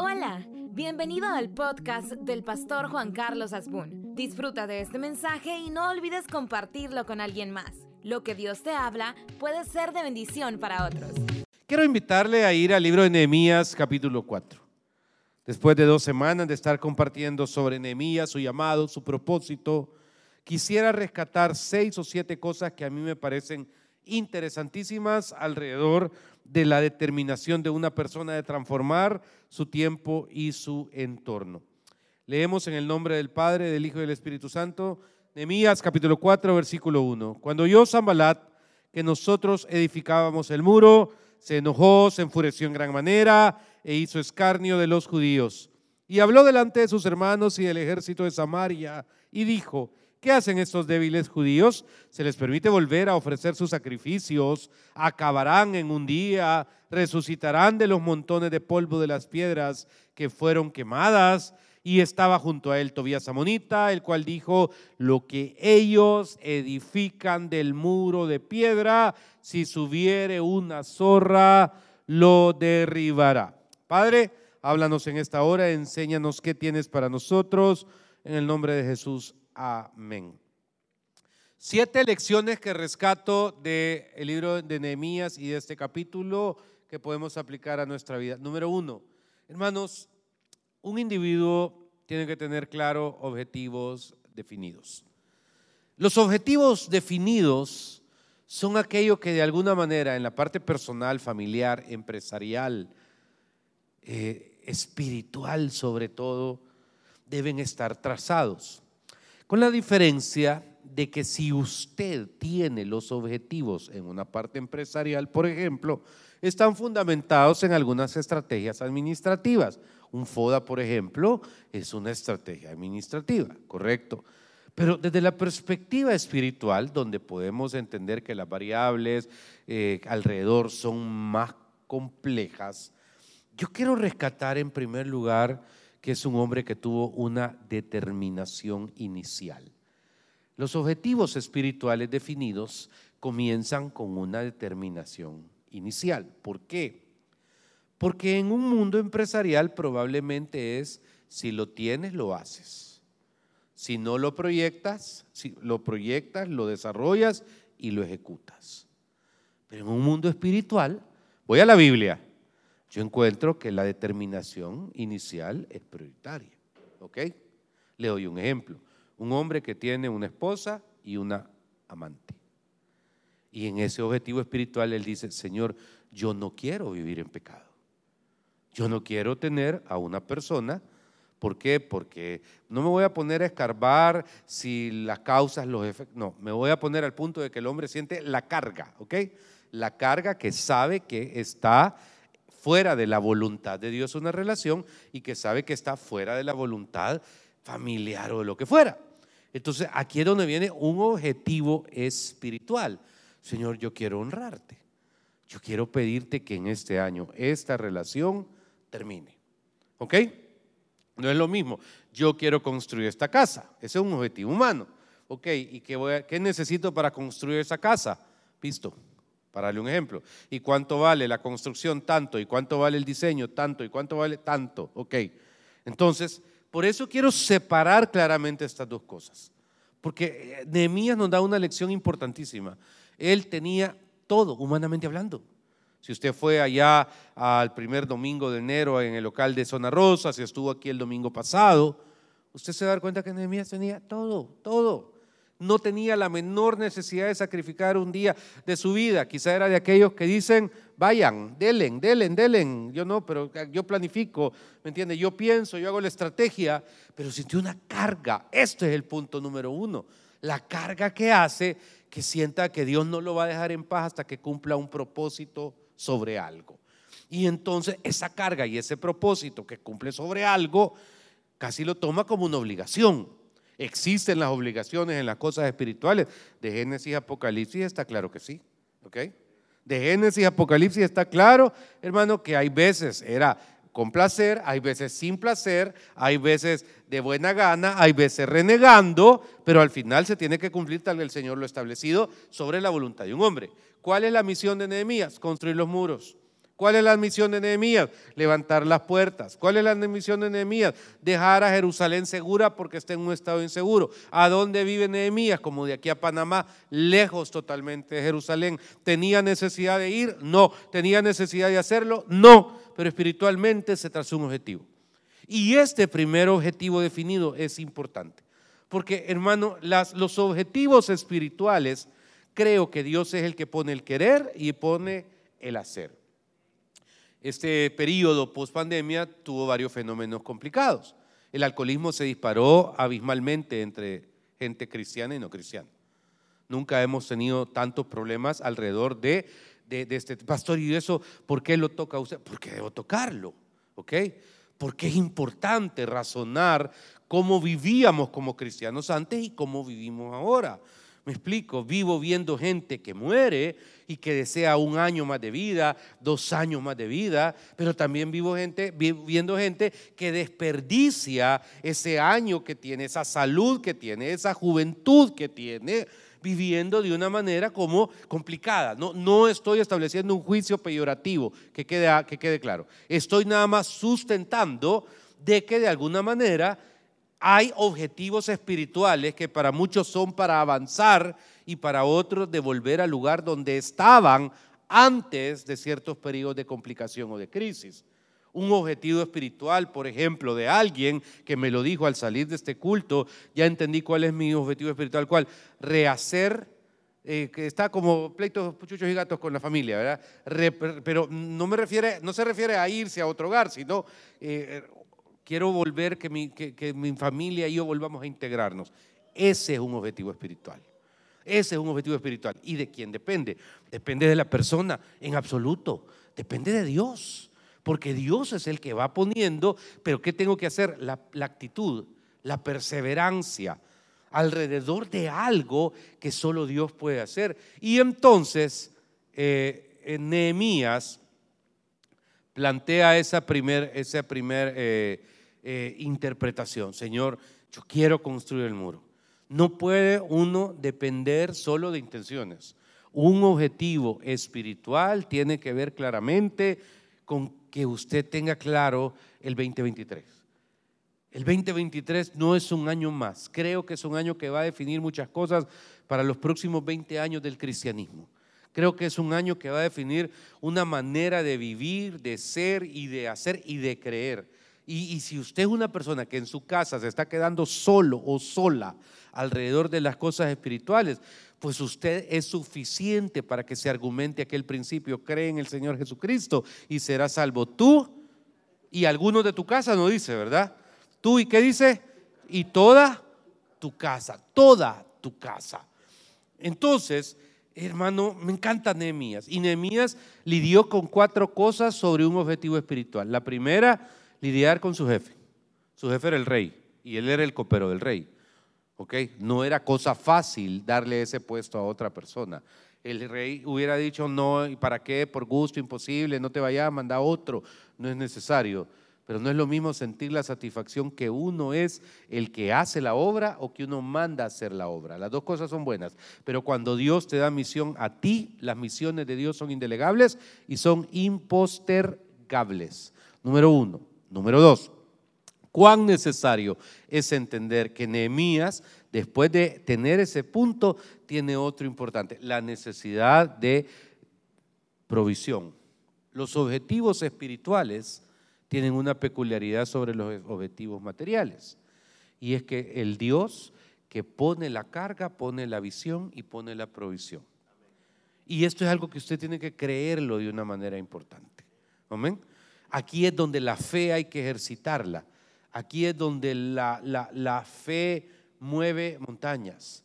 Hola, bienvenido al podcast del pastor Juan Carlos Asbun. Disfruta de este mensaje y no olvides compartirlo con alguien más. Lo que Dios te habla puede ser de bendición para otros. Quiero invitarle a ir al libro de Nehemías capítulo 4. Después de dos semanas de estar compartiendo sobre Nehemías, su llamado, su propósito, quisiera rescatar seis o siete cosas que a mí me parecen interesantísimas alrededor de la determinación de una persona de transformar su tiempo y su entorno. Leemos en el nombre del Padre, del Hijo y del Espíritu Santo, Nehemías capítulo 4, versículo 1. Cuando oyó Zambalat que nosotros edificábamos el muro, se enojó, se enfureció en gran manera e hizo escarnio de los judíos. Y habló delante de sus hermanos y del ejército de Samaria y dijo, ¿Qué hacen estos débiles judíos? Se les permite volver a ofrecer sus sacrificios, acabarán en un día, resucitarán de los montones de polvo de las piedras que fueron quemadas. Y estaba junto a él Tobías Amonita, el cual dijo, lo que ellos edifican del muro de piedra, si subiere una zorra, lo derribará. Padre, háblanos en esta hora, enséñanos qué tienes para nosotros. En el nombre de Jesús. Amén. Siete lecciones que rescato del libro de Nehemías y de este capítulo que podemos aplicar a nuestra vida. Número uno, hermanos, un individuo tiene que tener claro objetivos definidos. Los objetivos definidos son aquellos que de alguna manera en la parte personal, familiar, empresarial, eh, espiritual sobre todo, deben estar trazados. Con la diferencia de que si usted tiene los objetivos en una parte empresarial, por ejemplo, están fundamentados en algunas estrategias administrativas. Un FODA, por ejemplo, es una estrategia administrativa, correcto. Pero desde la perspectiva espiritual, donde podemos entender que las variables eh, alrededor son más complejas, yo quiero rescatar en primer lugar que es un hombre que tuvo una determinación inicial. Los objetivos espirituales definidos comienzan con una determinación inicial. ¿Por qué? Porque en un mundo empresarial probablemente es, si lo tienes, lo haces. Si no lo proyectas, si lo proyectas, lo desarrollas y lo ejecutas. Pero en un mundo espiritual, voy a la Biblia, yo encuentro que la determinación inicial es prioritaria. ¿Ok? Le doy un ejemplo. Un hombre que tiene una esposa y una amante. Y en ese objetivo espiritual él dice, Señor, yo no quiero vivir en pecado. Yo no quiero tener a una persona. ¿Por qué? Porque no me voy a poner a escarbar si las causas, los efectos. No, me voy a poner al punto de que el hombre siente la carga, ¿ok? La carga que sabe que está fuera de la voluntad de Dios una relación y que sabe que está fuera de la voluntad familiar o de lo que fuera. Entonces aquí es donde viene un objetivo espiritual. Señor, yo quiero honrarte. Yo quiero pedirte que en este año esta relación termine. ¿Ok? No es lo mismo. Yo quiero construir esta casa. Ese es un objetivo humano. ¿Ok? ¿Y qué, necesito para construir esa casa? Visto para darle un ejemplo. ¿Y cuánto vale la construcción? Tanto. ¿Y cuánto vale el diseño? Tanto. ¿Y cuánto vale? Tanto. Ok. Entonces, por eso quiero separar claramente estas dos cosas. Porque eh, Nehemías nos da una lección importantísima. Él tenía todo, humanamente hablando. Si usted fue allá al primer domingo de enero en el local de Zona Rosa, si estuvo aquí el domingo pasado, usted se da cuenta que Nehemías tenía todo, todo no tenía la menor necesidad de sacrificar un día de su vida. Quizá era de aquellos que dicen, vayan, delen, delen, delen. Yo no, pero yo planifico, ¿me entiende? Yo pienso, yo hago la estrategia, pero sintió una carga. Este es el punto número uno. La carga que hace que sienta que Dios no lo va a dejar en paz hasta que cumpla un propósito sobre algo. Y entonces esa carga y ese propósito que cumple sobre algo, casi lo toma como una obligación. ¿Existen las obligaciones en las cosas espirituales? De Génesis Apocalipsis está claro que sí. ¿Ok? De Génesis Apocalipsis está claro, hermano, que hay veces era con placer, hay veces sin placer, hay veces de buena gana, hay veces renegando, pero al final se tiene que cumplir tal el Señor lo establecido sobre la voluntad de un hombre. ¿Cuál es la misión de Nehemías? Construir los muros. ¿Cuál es la misión de Nehemías? Levantar las puertas. ¿Cuál es la misión de Nehemías? Dejar a Jerusalén segura porque está en un estado inseguro. ¿A dónde vive Nehemías? Como de aquí a Panamá, lejos totalmente de Jerusalén. ¿Tenía necesidad de ir? No. ¿Tenía necesidad de hacerlo? No. Pero espiritualmente se trazó un objetivo. Y este primer objetivo definido es importante. Porque, hermano, los objetivos espirituales, creo que Dios es el que pone el querer y pone el hacer este periodo post pandemia tuvo varios fenómenos complicados. El alcoholismo se disparó abismalmente entre gente cristiana y no cristiana. Nunca hemos tenido tantos problemas alrededor de, este pastor. ¿Y eso por qué lo toca usted? Porque debo tocarlo, ¿ok? Porque es importante razonar cómo vivíamos como cristianos antes y cómo vivimos ahora. Me explico, vivo viendo gente que muere y que desea un año más de vida, dos años más de vida, pero también vivo gente, viendo gente que desperdicia ese año que tiene, esa salud que tiene, esa juventud que tiene, viviendo de una manera como complicada. No, no estoy estableciendo un juicio peyorativo, que quede, que quede claro. Estoy nada más sustentando de que de alguna manera hay objetivos espirituales que para muchos son para avanzar y para otros de volver al lugar donde estaban antes de ciertos periodos de complicación o de crisis. Un objetivo espiritual, por ejemplo, de alguien que me lo dijo al salir de este culto, ya entendí cuál es mi objetivo espiritual, cuál, rehacer, eh, que está como pleitos, puchuchos y gatos con la familia, ¿verdad? pero no, me refiere, no se refiere a irse a otro hogar, sino eh, quiero volver, que mi, que, mi familia y yo volvamos a integrarnos. Ese es un objetivo espiritual. Ese es un objetivo espiritual. ¿Y de quién depende? Depende de la persona en absoluto. Depende de Dios. Porque Dios es el que va poniendo, pero ¿qué tengo que hacer? La, actitud, la perseverancia alrededor de algo que solo Dios puede hacer. Y entonces, eh, Nehemías plantea esa primer, esa primer eh, eh, interpretación. Señor, yo quiero construir el muro. No puede uno depender solo de intenciones. Un objetivo espiritual tiene que ver claramente con que usted tenga claro el 2023. El 2023 no es un año más. Creo que es un año que va a definir muchas cosas para los próximos 20 años del cristianismo. Creo que es un año que va a definir una manera de vivir, de ser y de hacer y de creer. Y, si usted es una persona que en su casa se está quedando solo o sola alrededor de las cosas espirituales, pues usted es suficiente para que se argumente aquel principio, cree en el Señor Jesucristo y será salvo tú y algunos de tu casa, no dice, ¿verdad? Tú y qué dice? Y toda tu casa, toda tu casa. Entonces, hermano, me encanta Nehemías. Y Nehemías lidió con cuatro cosas sobre un objetivo espiritual. La primera, lidiar con su jefe. Su jefe era el rey y él era el copero del rey. ¿Ok? No era cosa fácil darle ese puesto a otra persona. El rey hubiera dicho, no, ¿y para qué? Por gusto, imposible, no te vayas, manda otro. No es necesario. Pero no es lo mismo sentir la satisfacción que uno es el que hace la obra o que uno manda hacer la obra. Las dos cosas son buenas. Pero cuando Dios te da misión a ti, las misiones de Dios son indelegables y son impostergables. Número uno. Número dos, cuán necesario es entender que Nehemías, después de tener ese punto, tiene otro importante, la necesidad de provisión. Los objetivos espirituales tienen una peculiaridad sobre los objetivos materiales, y es que el Dios que pone la carga, pone la visión y pone la provisión. Y esto es algo que usted tiene que creerlo de una manera importante. Amén. Aquí es donde la fe hay que ejercitarla. Aquí es donde la, fe mueve montañas.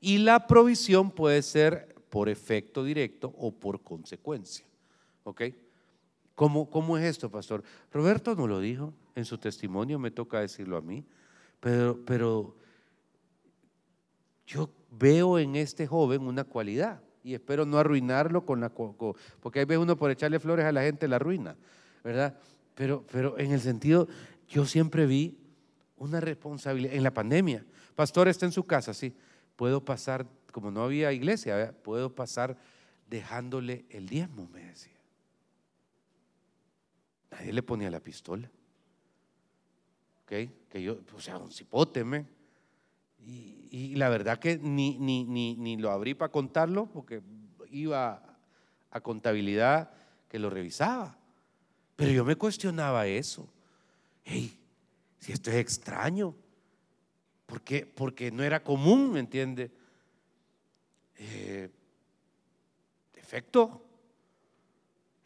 Y la provisión puede ser por efecto directo o por consecuencia. ¿Ok? ¿Cómo, ¿Cómo, es esto, pastor? Roberto no lo dijo en su testimonio, me toca decirlo a mí, pero, pero yo veo en este joven una cualidad y espero no arruinarlo con la... Porque hay veces uno por echarle flores a la gente la arruina. ¿Verdad? Pero, pero en el sentido, yo siempre vi una responsabilidad en la pandemia. Pastor está en su casa, sí. Puedo pasar, como no había iglesia, puedo pasar dejándole el diezmo, me decía. nadie le ponía la pistola. ¿Ok? Que yo, o sea, un cipote, me. Y, la verdad que ni, ni, ni, ni lo abrí para contarlo, porque iba a contabilidad que lo revisaba. Pero yo me cuestionaba eso. Hey, si esto es extraño, ¿por qué? Porque no era común, ¿me entiende? Eh, efecto,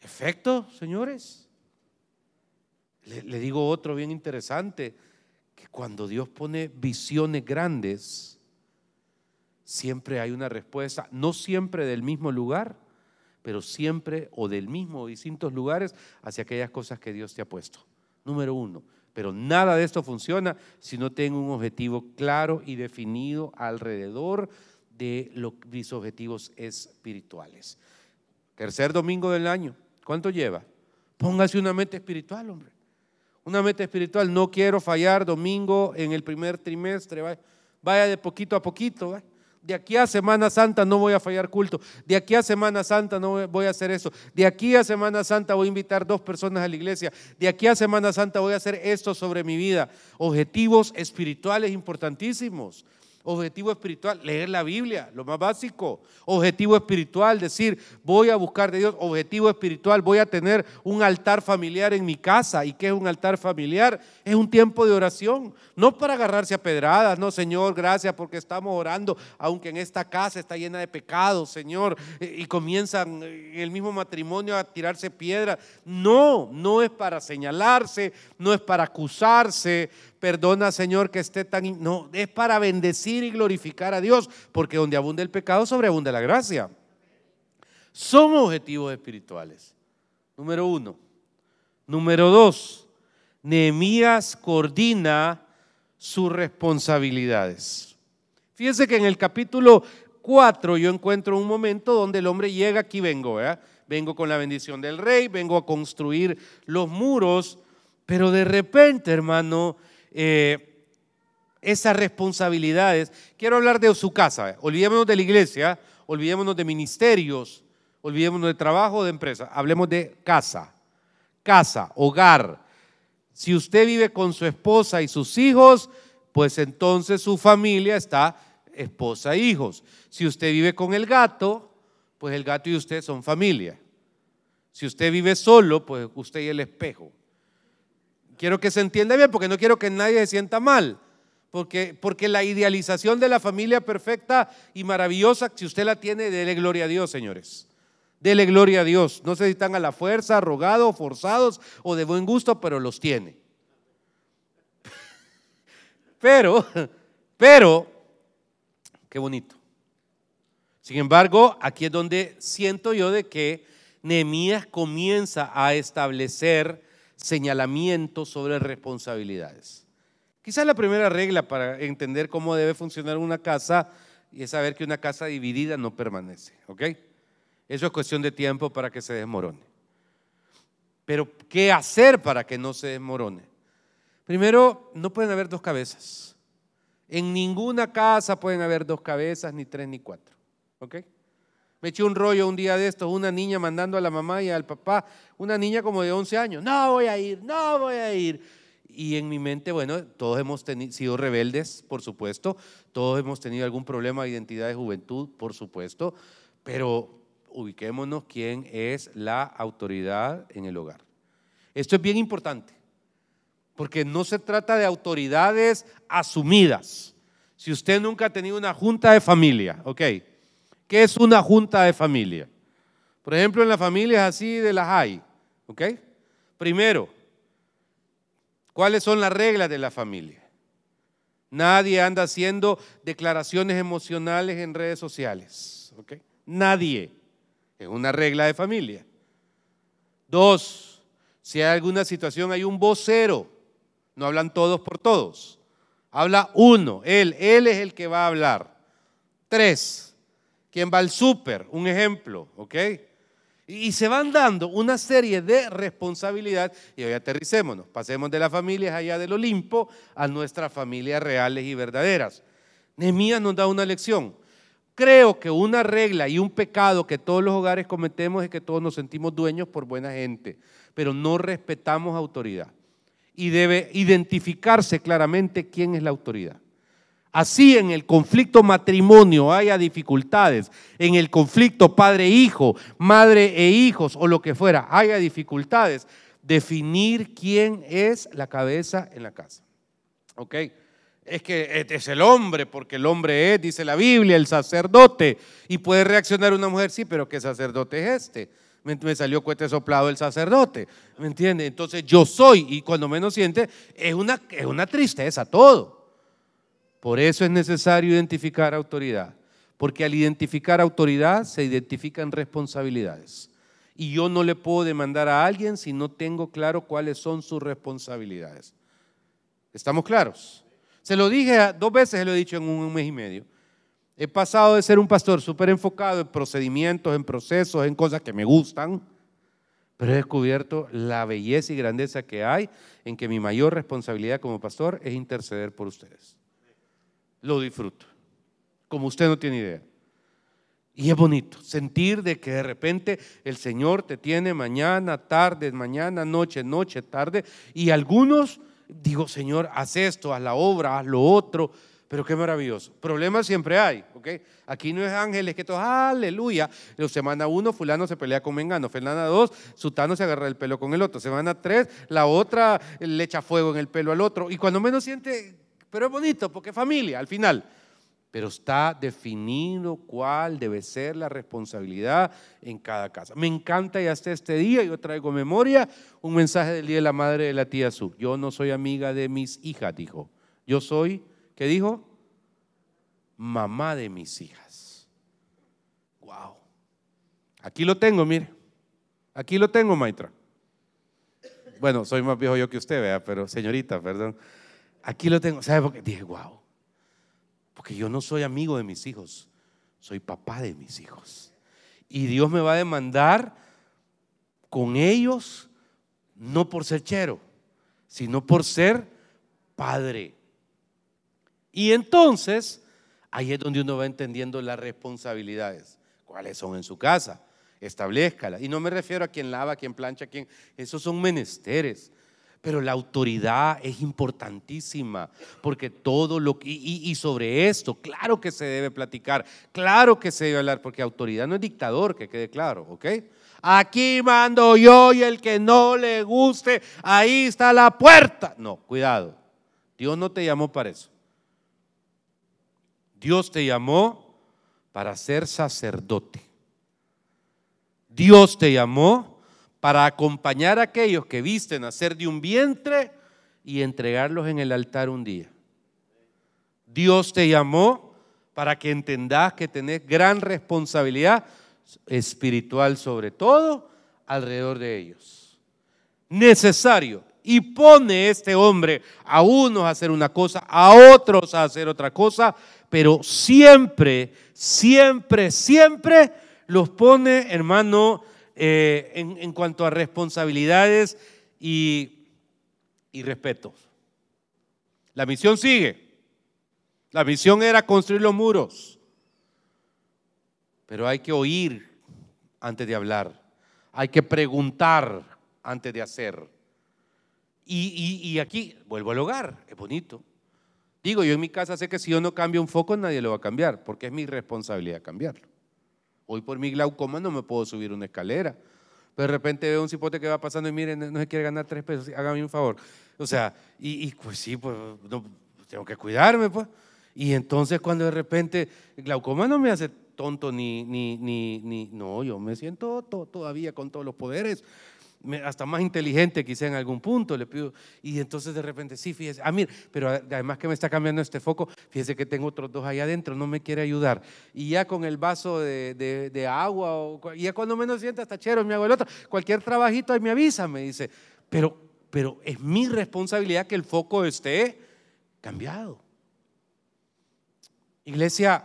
efecto, señores. le digo otro bien interesante, que cuando Dios pone visiones grandes, siempre hay una respuesta, no siempre del mismo lugar, pero siempre o del mismo o distintos lugares hacia aquellas cosas que Dios te ha puesto. Número uno. Pero nada de esto funciona si no tengo un objetivo claro y definido alrededor de mis objetivos espirituales. Tercer domingo del año. ¿Cuánto lleva? Póngase una meta espiritual, hombre. Una meta espiritual. No quiero fallar domingo en el primer trimestre. Vaya, de poquito a poquito. ¿vale? De aquí a Semana Santa no voy a fallar culto. De aquí a Semana Santa no voy a hacer eso. De aquí a Semana Santa voy a invitar dos personas a la iglesia. De aquí a Semana Santa voy a hacer esto sobre mi vida. Objetivos espirituales importantísimos. Objetivo espiritual, leer la Biblia, lo más básico. Objetivo espiritual, decir, voy a buscar de Dios. Objetivo espiritual, voy a tener un altar familiar en mi casa. ¿Y qué es un altar familiar? Es un tiempo de oración. No para agarrarse a pedradas, no, Señor, gracias porque estamos orando, aunque en esta casa está llena de pecados, Señor, y comienzan en el mismo matrimonio a tirarse piedras. No, no es para señalarse, no es para acusarse, perdona Señor que esté tan... No, es para bendecir y glorificar a Dios, porque donde abunda el pecado, sobreabunda la gracia. Son objetivos espirituales. Número uno. Número dos, Nehemías coordina sus responsabilidades. Fíjense que en el capítulo 4 yo encuentro un momento donde el hombre llega, aquí vengo, vengo con la bendición del rey, vengo a construir los muros, pero de repente, hermano, eh, esas responsabilidades. Quiero hablar de su casa. Olvidémonos de la iglesia, olvidémonos de ministerios, olvidémonos de trabajo, de empresa. Hablemos de casa, casa, hogar. Si usted vive con su esposa y sus hijos, pues entonces su familia está esposa e hijos. Si usted vive con el gato, pues el gato y usted son familia. Si usted vive solo, pues usted y el espejo. Quiero que se entienda bien porque no quiero que nadie se sienta mal. Porque, porque la idealización de la familia perfecta y maravillosa, si usted la tiene, dele gloria a Dios, señores. Dele gloria a Dios. No sé si están a la fuerza, arrogados, forzados o de buen gusto, pero los tiene. Pero, pero, qué bonito. Sin embargo, aquí es donde siento yo de que Nehemías comienza a establecer señalamientos sobre responsabilidades. Quizás la primera regla para entender cómo debe funcionar una casa es saber que una casa dividida no permanece, ¿ok? Eso es cuestión de tiempo para que se desmorone. Pero, ¿qué hacer para que no se desmorone? Primero, no pueden haber dos cabezas. En ninguna casa pueden haber dos cabezas, ni tres, ni cuatro, ¿ok? Me eché un rollo un día de estos, una niña mandando a la mamá y al papá, una niña como de 11 años, no voy a ir, no voy a ir. Y en mi mente, bueno, todos hemos sido rebeldes, por supuesto, todos hemos tenido algún problema de identidad de juventud, por supuesto, pero ubiquémonos quién es la autoridad en el hogar. Esto es bien importante, porque no se trata de autoridades asumidas. Si usted nunca ha tenido una junta de familia, ok, ¿Qué es una junta de familia? Por ejemplo, en las familias así de las hay. ¿Ok? Primero, ¿cuáles son las reglas de la familia? Nadie anda haciendo declaraciones emocionales en redes sociales. ¿Ok? Nadie. Es una regla de familia. Dos, si hay alguna situación, hay un vocero. No hablan todos por todos. Habla uno, él. Él es el que va a hablar. Tres, quien va al súper, un ejemplo, ¿ok? Y se van dando una serie de responsabilidades y hoy aterricémonos, pasemos de las familias allá del Olimpo a nuestras familias reales y verdaderas. Nehemías nos da una lección. creo que una regla y un pecado que todos los hogares cometemos es que todos nos sentimos dueños por buena gente, pero no respetamos autoridad. Y debe identificarse claramente quién es la autoridad. Así en el conflicto matrimonio haya dificultades, en el conflicto padre-hijo, madre e hijos o lo que fuera, haya dificultades, definir quién es la cabeza en la casa. ¿Ok? Es que es el hombre, porque el hombre es, dice la Biblia, el sacerdote. Y puede reaccionar una mujer, sí, pero ¿qué sacerdote es este? Me, salió cuete soplado el sacerdote, ¿me entiende? Entonces yo soy, y cuando menos siente, es una, es una tristeza todo. Por eso es necesario identificar autoridad, porque al identificar autoridad se identifican responsabilidades. Y yo no le puedo demandar a alguien si no tengo claro cuáles son sus responsabilidades. ¿Estamos claros? Se lo dije dos veces, se lo he dicho en un mes y medio. He pasado de ser un pastor súper enfocado en procedimientos, en procesos, en cosas que me gustan, pero he descubierto la belleza y grandeza que hay en que mi mayor responsabilidad como pastor es interceder por ustedes lo disfruto, como usted no tiene idea. Y es bonito sentir de que de repente el Señor te tiene mañana, tarde, mañana, noche, noche, tarde. Y algunos, digo, Señor, haz esto, haz la obra, haz lo otro. Pero qué maravilloso. Problemas siempre hay, ¿ok? Aquí no es ángeles que todos, aleluya. Semana uno, fulano se pelea con Mengano. Semana dos, Sutano se agarra el pelo con el otro. Semana tres, la otra le echa fuego en el pelo al otro. Y cuando menos siente, pero es bonito porque es familia al final. Pero está definido cuál debe ser la responsabilidad en cada casa. Me encanta y hasta este día yo traigo memoria un mensaje del Día de la Madre de la tía Su. Yo no soy amiga de mis hijas, dijo. Yo soy, ¿qué dijo? Mamá de mis hijas. Wow. Aquí lo tengo, mire. Aquí lo tengo, Maitra. Bueno, soy más viejo yo que usted, vea, pero señorita, perdón. Aquí lo tengo. ¿Sabe por qué? Dije, wow. Porque yo no soy amigo de mis hijos, soy papá de mis hijos. Y Dios me va a demandar con ellos, no por ser chero, sino por ser padre. Y entonces, ahí es donde uno va entendiendo las responsabilidades. ¿Cuáles son en su casa? Establezcala. Y no me refiero a quien lava, a quien plancha, a quien... Esos son menesteres. Pero la autoridad es importantísima, porque todo lo que, y, sobre esto, claro que se debe platicar, claro que se debe hablar, porque autoridad no es dictador, que quede claro, ¿ok? Aquí mando yo y el que no le guste, ahí está la puerta. No, cuidado, Dios no te llamó para eso. Dios te llamó para ser sacerdote. Dios te llamó para acompañar a aquellos que visten a ser de un vientre y entregarlos en el altar un día. Dios te llamó para que entendas que tenés gran responsabilidad espiritual sobre todo alrededor de ellos. Necesario. Y pone este hombre a unos a hacer una cosa, a otros a hacer otra cosa, pero siempre, siempre, siempre los pone, hermano, eh, en, cuanto a responsabilidades y, y respeto. La misión sigue. La misión era construir los muros. Pero hay que oír antes de hablar. Hay que preguntar antes de hacer. Y, y, aquí vuelvo al hogar, es bonito. Digo, yo en mi casa sé que si yo no cambio un foco, nadie lo va a cambiar, porque es mi responsabilidad cambiarlo. Hoy por mi glaucoma no me puedo subir una escalera. Pero de repente veo un cipote que va pasando y miren, no se quiere ganar tres pesos, hágame un favor. O sea, y, pues sí, pues tengo que cuidarme, pues. Y entonces cuando de repente glaucoma no me hace tonto ni, ni, ni, ni no, yo me siento todavía con todos los poderes hasta más inteligente quizá en algún punto, le pido, y entonces de repente, sí, fíjese, ah, mire, pero además que me está cambiando este foco, fíjese que tengo otros dos ahí adentro, no me quiere ayudar. Y ya con el vaso de, de, agua, o, y ya cuando menos sienta hasta chero, me hago el otro, cualquier trabajito ahí me avisa, me dice, pero, pero es mi responsabilidad que el foco esté cambiado. Iglesia,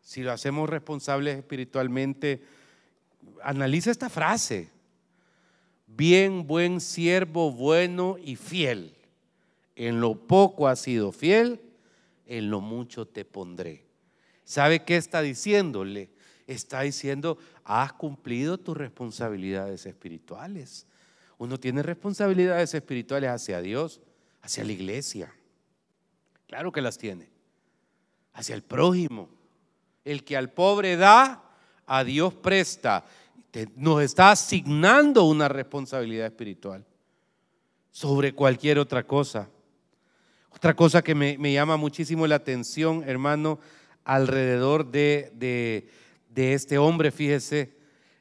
si lo hacemos responsables espiritualmente, analiza esta frase bien buen siervo bueno y fiel. En lo poco has sido fiel, en lo mucho te pondré. ¿Sabe qué está diciéndole? Está diciendo, has cumplido tus responsabilidades espirituales. Uno tiene responsabilidades espirituales hacia Dios, hacia la iglesia. Claro que las tiene. Hacia el prójimo. El que al pobre da, a Dios presta. Nos está asignando una responsabilidad espiritual sobre cualquier otra cosa. Otra cosa que me, llama muchísimo la atención, hermano, alrededor de, este hombre, fíjese,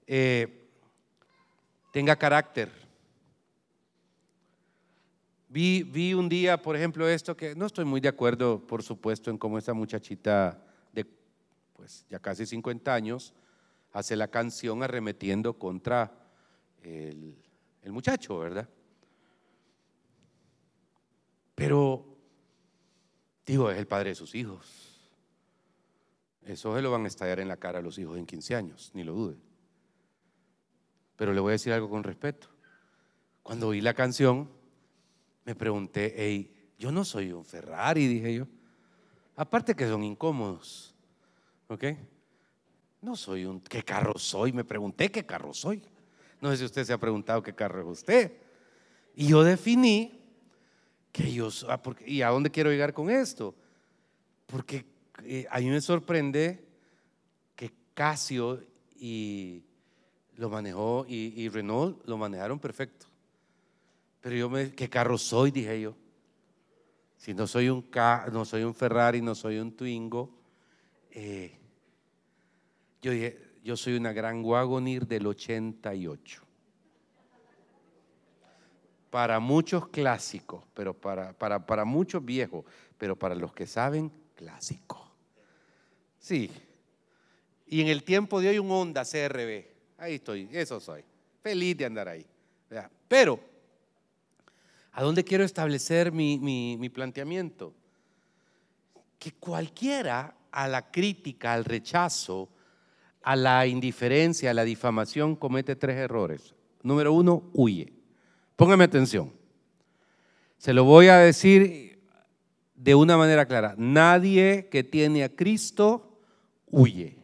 eh, tenga carácter. Vi, vi, un día, por ejemplo, esto que no estoy muy de acuerdo, por supuesto, en cómo esta muchachita de pues ya casi 50 años hace la canción arremetiendo contra el, muchacho, ¿verdad? Pero, digo, es el padre de sus hijos. Eso se lo van a estallar en la cara a los hijos en 15 años, ni lo dude. Pero le voy a decir algo con respeto. Cuando oí la canción, me pregunté, hey, yo no soy un Ferrari, dije yo. Aparte que son incómodos, ¿ok? No soy un, ¿qué carro soy? Me pregunté qué carro soy. No sé si usted se ha preguntado qué carro es usted. Y yo definí que ah, ¿y a dónde quiero llegar con esto? Porque eh, a mí me sorprende que Casio y lo manejó y, Renault lo manejaron perfecto. Pero yo me, ¿qué carro soy? Dije yo. Si no soy un, no soy un Ferrari, no soy un Twingo. Eh, yo yo soy una gran Wagonir del 88 para muchos clásicos, pero para, para, para muchos viejos, pero para los que saben, clásico. Sí. Y en el tiempo de hoy un Honda CRB. Ahí estoy, eso soy. Feliz de andar ahí. Pero, ¿a dónde quiero establecer mi, mi planteamiento? Que cualquiera a la crítica, al rechazo, a la indiferencia, a la difamación, comete tres errores. Número uno, huye. Póngame atención. Se lo voy a decir de una manera clara. Nadie que tiene a Cristo huye.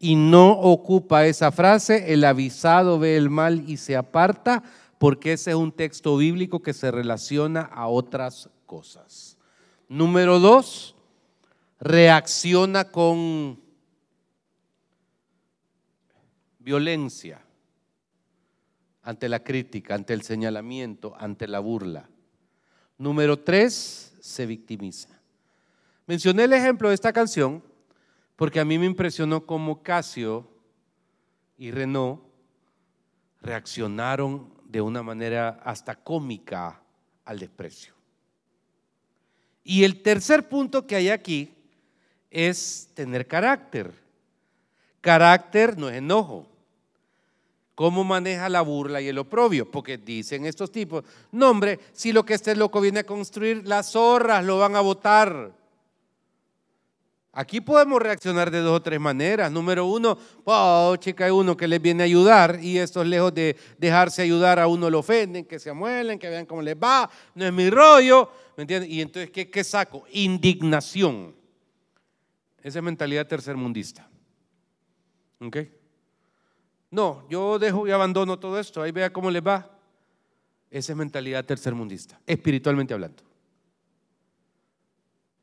Y no ocupa esa frase, el avisado ve el mal y se aparta, porque ese es un texto bíblico que se relaciona a otras cosas. Número dos, reacciona con violencia ante la crítica, ante el señalamiento, ante la burla. Número tres, se victimiza. Mencioné el ejemplo de esta canción porque a mí me impresionó cómo Casio y Renault reaccionaron de una manera hasta cómica al desprecio. Y el tercer punto que hay aquí es tener carácter. Carácter no es enojo. ¿Cómo maneja la burla y el oprobio? Porque dicen estos tipos, no hombre, si lo que este loco viene a construir, las zorras lo van a votar. Aquí podemos reaccionar de dos o tres maneras. Número uno, oh, chica, hay uno que les viene a ayudar y estos lejos de dejarse ayudar a uno lo ofenden, que se amuelen, que vean cómo les va, no es mi rollo, ¿me entiendes? Y entonces, ¿qué, qué saco? Indignación. Esa es mentalidad tercermundista. ¿Ok? No, yo dejo y abandono todo esto, ahí vea cómo les va. Esa es mentalidad tercermundista, espiritualmente hablando.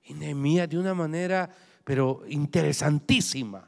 Y Nehemías de una manera, pero interesantísima,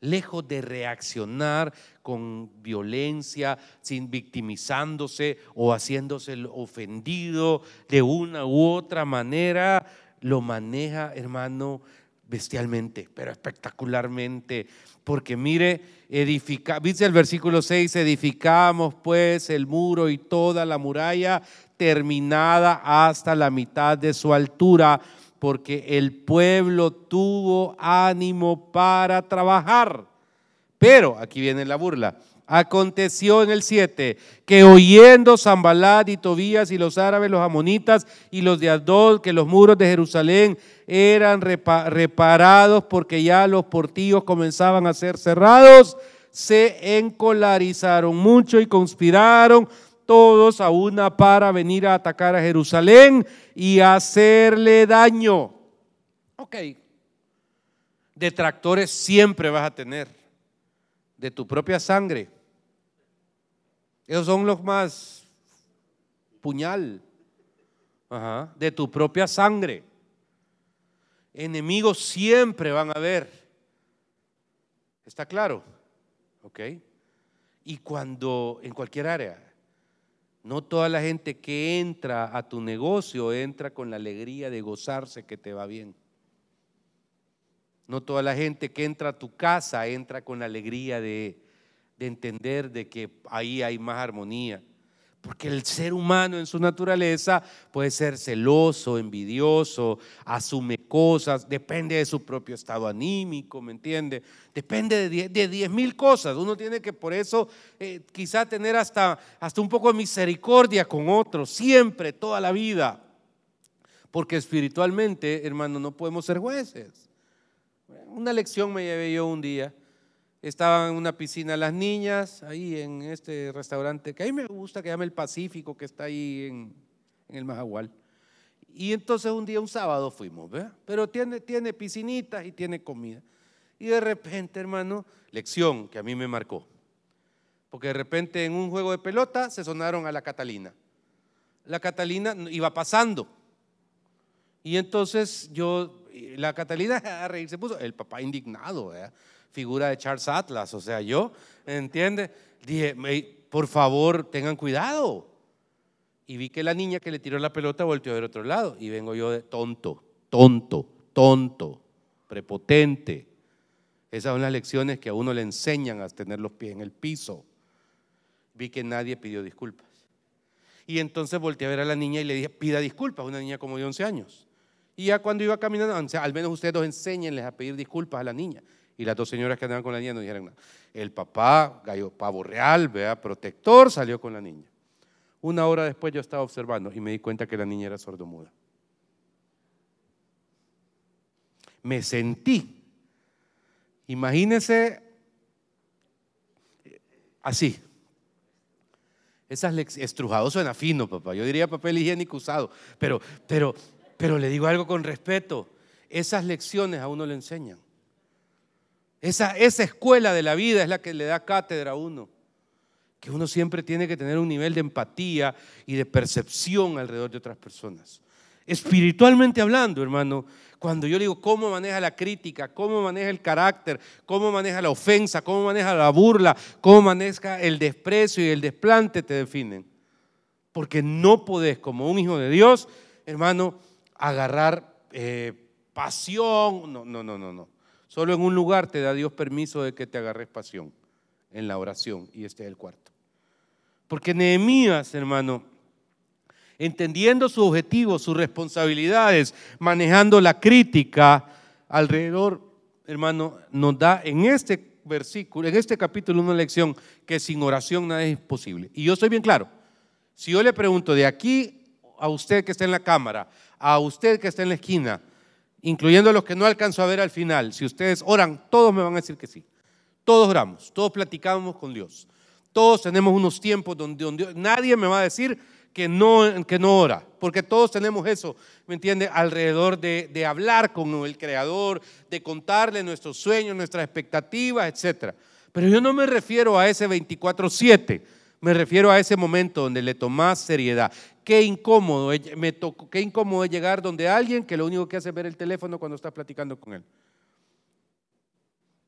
lejos de reaccionar con violencia, sin victimizándose o haciéndose ofendido de una u otra manera, lo maneja, hermano, bestialmente, pero espectacularmente, porque mire, edifica, dice el versículo 6, edificamos pues el muro y toda la muralla terminada hasta la mitad de su altura, porque el pueblo tuvo ánimo para trabajar. Pero, aquí viene la burla, Aconteció en el 7 que oyendo Zambalat y Tobías y los árabes, los amonitas y los de Adol, que los muros de Jerusalén eran reparados porque ya los portillos comenzaban a ser cerrados, se encolarizaron mucho y conspiraron todos a una para venir a atacar a Jerusalén y hacerle daño. Ok. Detractores siempre vas a tener. De tu propia sangre. Esos son los más puñal. De tu propia sangre. Enemigos siempre van a haber. ¿Está claro? ¿Ok? Y cuando en cualquier área, no toda la gente que entra a tu negocio entra con la alegría de gozarse que te va bien. No toda la gente que entra a tu casa entra con la alegría de, de entender de que ahí hay más armonía. Porque el ser humano en su naturaleza puede ser celoso, envidioso, asume cosas, depende de su propio estado anímico, ¿me entiende? Depende de diez mil cosas. Uno tiene que por eso eh, quizá tener hasta, hasta un poco de misericordia con otros, siempre, toda la vida. Porque espiritualmente, hermano, no podemos ser jueces. Una lección me llevé yo un día Estaban en una piscina las niñas, ahí en este restaurante, que a mí me gusta, que llama El Pacífico, que está ahí en, el Majagual. Y entonces un día, un sábado fuimos, ¿verdad? Pero tiene, tiene piscinitas y tiene comida. Y de repente, hermano, lección que a mí me marcó. Porque de repente en un juego de pelota se sonaron a la Catalina. La Catalina iba pasando. Y entonces yo, la Catalina a reír se puso, el papá indignado, ¿verdad? Figura de Charles Atlas, o sea, yo, ¿entiende? Dije, por favor, tengan cuidado. Y vi que la niña que le tiró la pelota volteó ver otro lado. Y vengo yo de tonto, tonto, tonto, prepotente. Esas son las lecciones que a uno le enseñan a tener los pies en el piso. Vi que nadie pidió disculpas. Y entonces volteé a ver a la niña y le dije, pida disculpas, una niña como de 11 años. Y ya cuando iba caminando, al menos ustedes dos enséñenles a pedir disculpas a la niña y las dos señoras que andaban con la niña no dijeron nada. El papá, gallo pavo real, vea, protector, salió con la niña. Una hora después yo estaba observando y me di cuenta que la niña era sordomuda. Me sentí, imagínense así. Esas estrujado suena fino, papá. Yo diría papel higiénico usado, pero, pero, pero le digo algo con respeto. Esas lecciones a uno le enseñan. Esa, esa escuela de la vida es la que le da cátedra a uno. Que uno siempre tiene que tener un nivel de empatía y de percepción alrededor de otras personas. Espiritualmente hablando, hermano, cuando yo digo cómo maneja la crítica, cómo maneja el carácter, cómo maneja la ofensa, cómo maneja la burla, cómo maneja el desprecio y el desplante, te definen. Porque no podés, como un hijo de Dios, hermano, agarrar eh, pasión. No, no, no, no, no. Solo en un lugar te da Dios permiso de que te agarres pasión, en la oración, y este es el cuarto. Porque Nehemías, hermano, entendiendo su objetivo, sus responsabilidades, manejando la crítica alrededor, hermano, nos da en este versículo, en este capítulo una lección que sin oración nada es posible. Y yo estoy bien claro, si yo le pregunto de aquí a usted que está en la cámara, a usted que está en la esquina, incluyendo los que no alcanzo a ver al final, si ustedes oran, todos me van a decir que sí. Todos oramos, todos platicamos con Dios. Todos tenemos unos tiempos donde, nadie me va a decir que no, que no ora, porque todos tenemos eso, ¿me entiende? Alrededor de, de hablar con el Creador, de contarle nuestros sueños, nuestras expectativas, etc. Pero yo no me refiero a ese 24-7 me refiero a ese momento donde le tomás seriedad. Qué incómodo, me tocó, qué incómodo es llegar donde alguien que lo único que hace es ver el teléfono cuando estás platicando con él.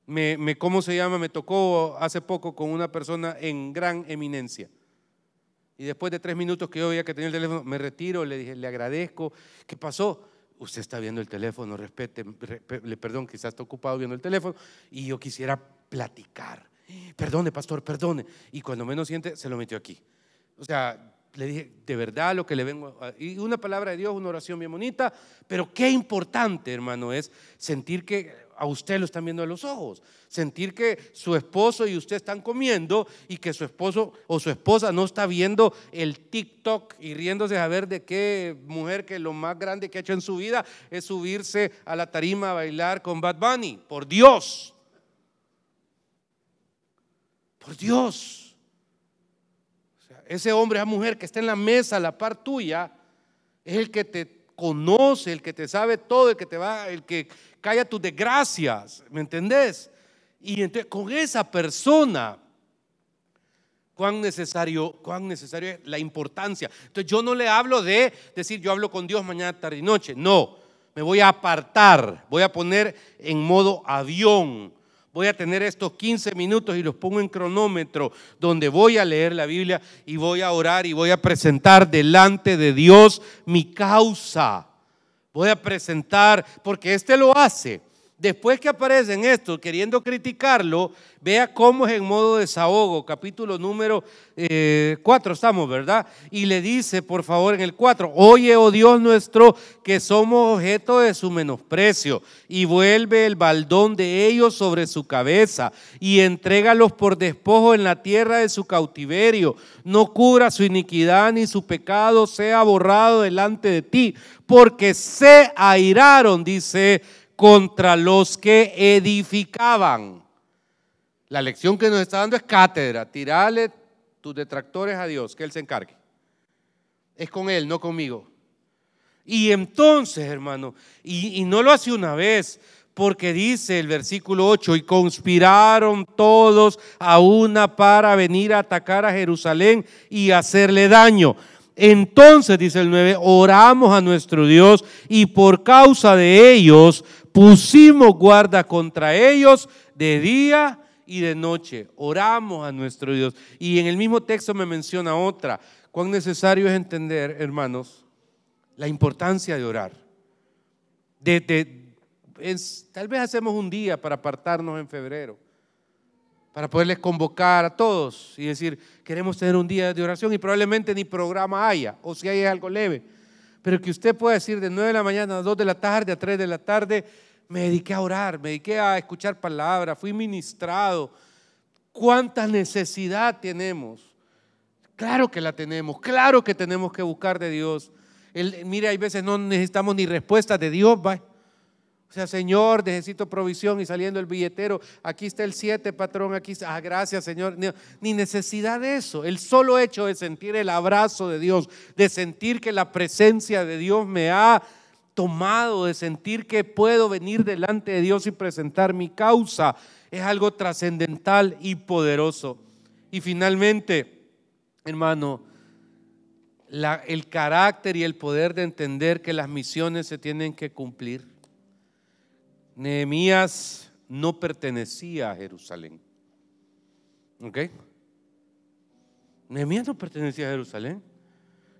Me, ¿Cómo se llama? Me tocó hace poco con una persona en gran eminencia. Y después de tres minutos que yo veía que tenía el teléfono, me retiro, le dije, le agradezco. ¿Qué pasó? Usted está viendo el teléfono, respete, le perdón, quizás está ocupado viendo el teléfono y yo quisiera platicar perdone, pastor, perdone. Y cuando menos siente, se lo metió aquí. O sea, le dije, de verdad lo que le vengo, y una palabra de Dios, una oración bien bonita, pero qué importante, hermano, es sentir que a usted lo están viendo a los ojos, sentir que su esposo y usted están comiendo y que su esposo o su esposa no está viendo el TikTok y riéndose a ver de qué mujer que lo más grande que ha hecho en su vida es subirse a la tarima a bailar con Bad Bunny, por Dios. Por Dios. ese hombre, esa mujer que está en la mesa a la par tuya, es el que te conoce, el que te sabe todo, el que te va, el que calla tus desgracias, ¿me entendés? Y entonces con esa persona, cuán necesario, cuán necesario es la importancia. Entonces yo no le hablo de decir yo hablo con Dios mañana, tarde y noche, no, me voy a apartar, voy a poner en modo avión Voy a tener estos 15 minutos y los pongo en cronómetro donde voy a leer la Biblia y voy a orar y voy a presentar delante de Dios mi causa. Voy a presentar, porque este lo hace. Después que aparece en esto queriendo criticarlo, vea cómo es en modo desahogo, capítulo número 4 eh, estamos, ¿verdad? Y le dice, por favor, en el 4, oye, oh Dios nuestro, que somos objeto de su menosprecio, y vuelve el baldón de ellos sobre su cabeza, y entrégalos por despojo en la tierra de su cautiverio. No cubra su iniquidad ni su pecado sea borrado delante de ti, porque se airaron, dice contra los que edificaban. La lección que nos está dando es cátedra. Tirale tus detractores a Dios, que Él se encargue. Es con Él, no conmigo. Y entonces, hermano, y, no lo hace una vez, porque dice el versículo 8, y conspiraron todos a una para venir a atacar a Jerusalén y hacerle daño. Entonces, dice el 9, oramos a nuestro Dios y por causa de ellos pusimos guarda contra ellos de día y de noche. Oramos a nuestro Dios. Y en el mismo texto me menciona otra. Cuán necesario es entender, hermanos, la importancia de orar. Tal vez hacemos un día para apartarnos en febrero, para poderles convocar a todos y decir, queremos tener un día de oración y probablemente ni programa haya, o si hay algo leve pero que usted pueda decir de 9 de la mañana a 2 de la tarde, a 3 de la tarde, me dediqué a orar, me dediqué a escuchar palabras, fui ministrado. ¿Cuánta necesidad tenemos? Claro que la tenemos, claro que tenemos que buscar de Dios. El, mire, hay veces no necesitamos ni respuesta de Dios, ¿va? O sea, Señor, necesito provisión y saliendo el billetero, aquí está el 7, patrón, aquí está, ah, gracias, Señor. Ni, necesidad de eso. El solo hecho de sentir el abrazo de Dios, de sentir que la presencia de Dios me ha tomado, de sentir que puedo venir delante de Dios y presentar mi causa, es algo trascendental y poderoso. Y finalmente, hermano, el carácter y el poder de entender que las misiones se tienen que cumplir Nehemías no pertenecía a Jerusalén. ¿Ok? Nehemías no pertenecía a Jerusalén.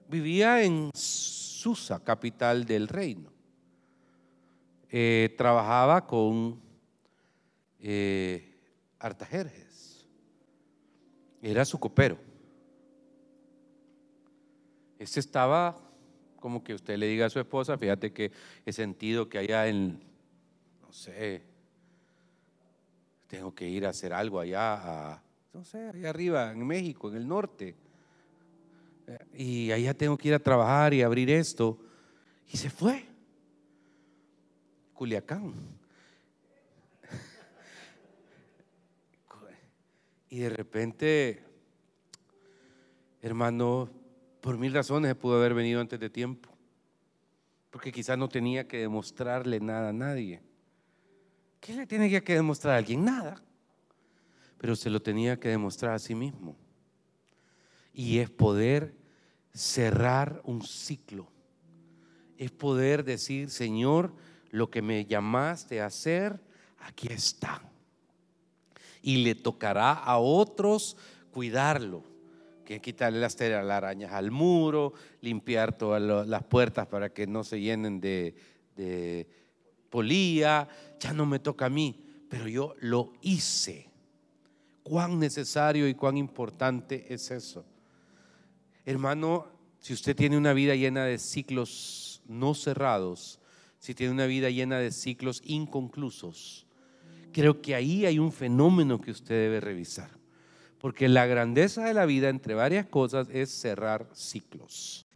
Vivía en Susa, capital del reino. Eh, trabajaba con eh, Artajerjes. Era su copero. Este estaba como que usted le diga a su esposa, fíjate que he sentido que allá en no sé, tengo que ir a hacer algo allá, no sé, allá arriba, en México, en el norte. Y allá tengo que ir a trabajar y abrir esto. Y se fue. Culiacán. Y de repente, hermano, por mil razones pudo haber venido antes de tiempo. Porque quizás no tenía que demostrarle nada a nadie. ¿Qué le tiene que demostrar a alguien? Nada. Pero se lo tenía que demostrar a sí mismo. Y es poder cerrar un ciclo. Es poder decir, Señor, lo que me llamaste a hacer, aquí está. Y le tocará a otros cuidarlo. Que quitarle las telarañas al muro, limpiar todas las puertas para que no se llenen de polía, ya no me toca a mí, pero yo lo hice. Cuán necesario y cuán importante es eso. Hermano, si usted tiene una vida llena de ciclos no cerrados, si tiene una vida llena de ciclos inconclusos, creo que ahí hay un fenómeno que usted debe revisar. Porque la grandeza de la vida, entre varias cosas, es cerrar ciclos.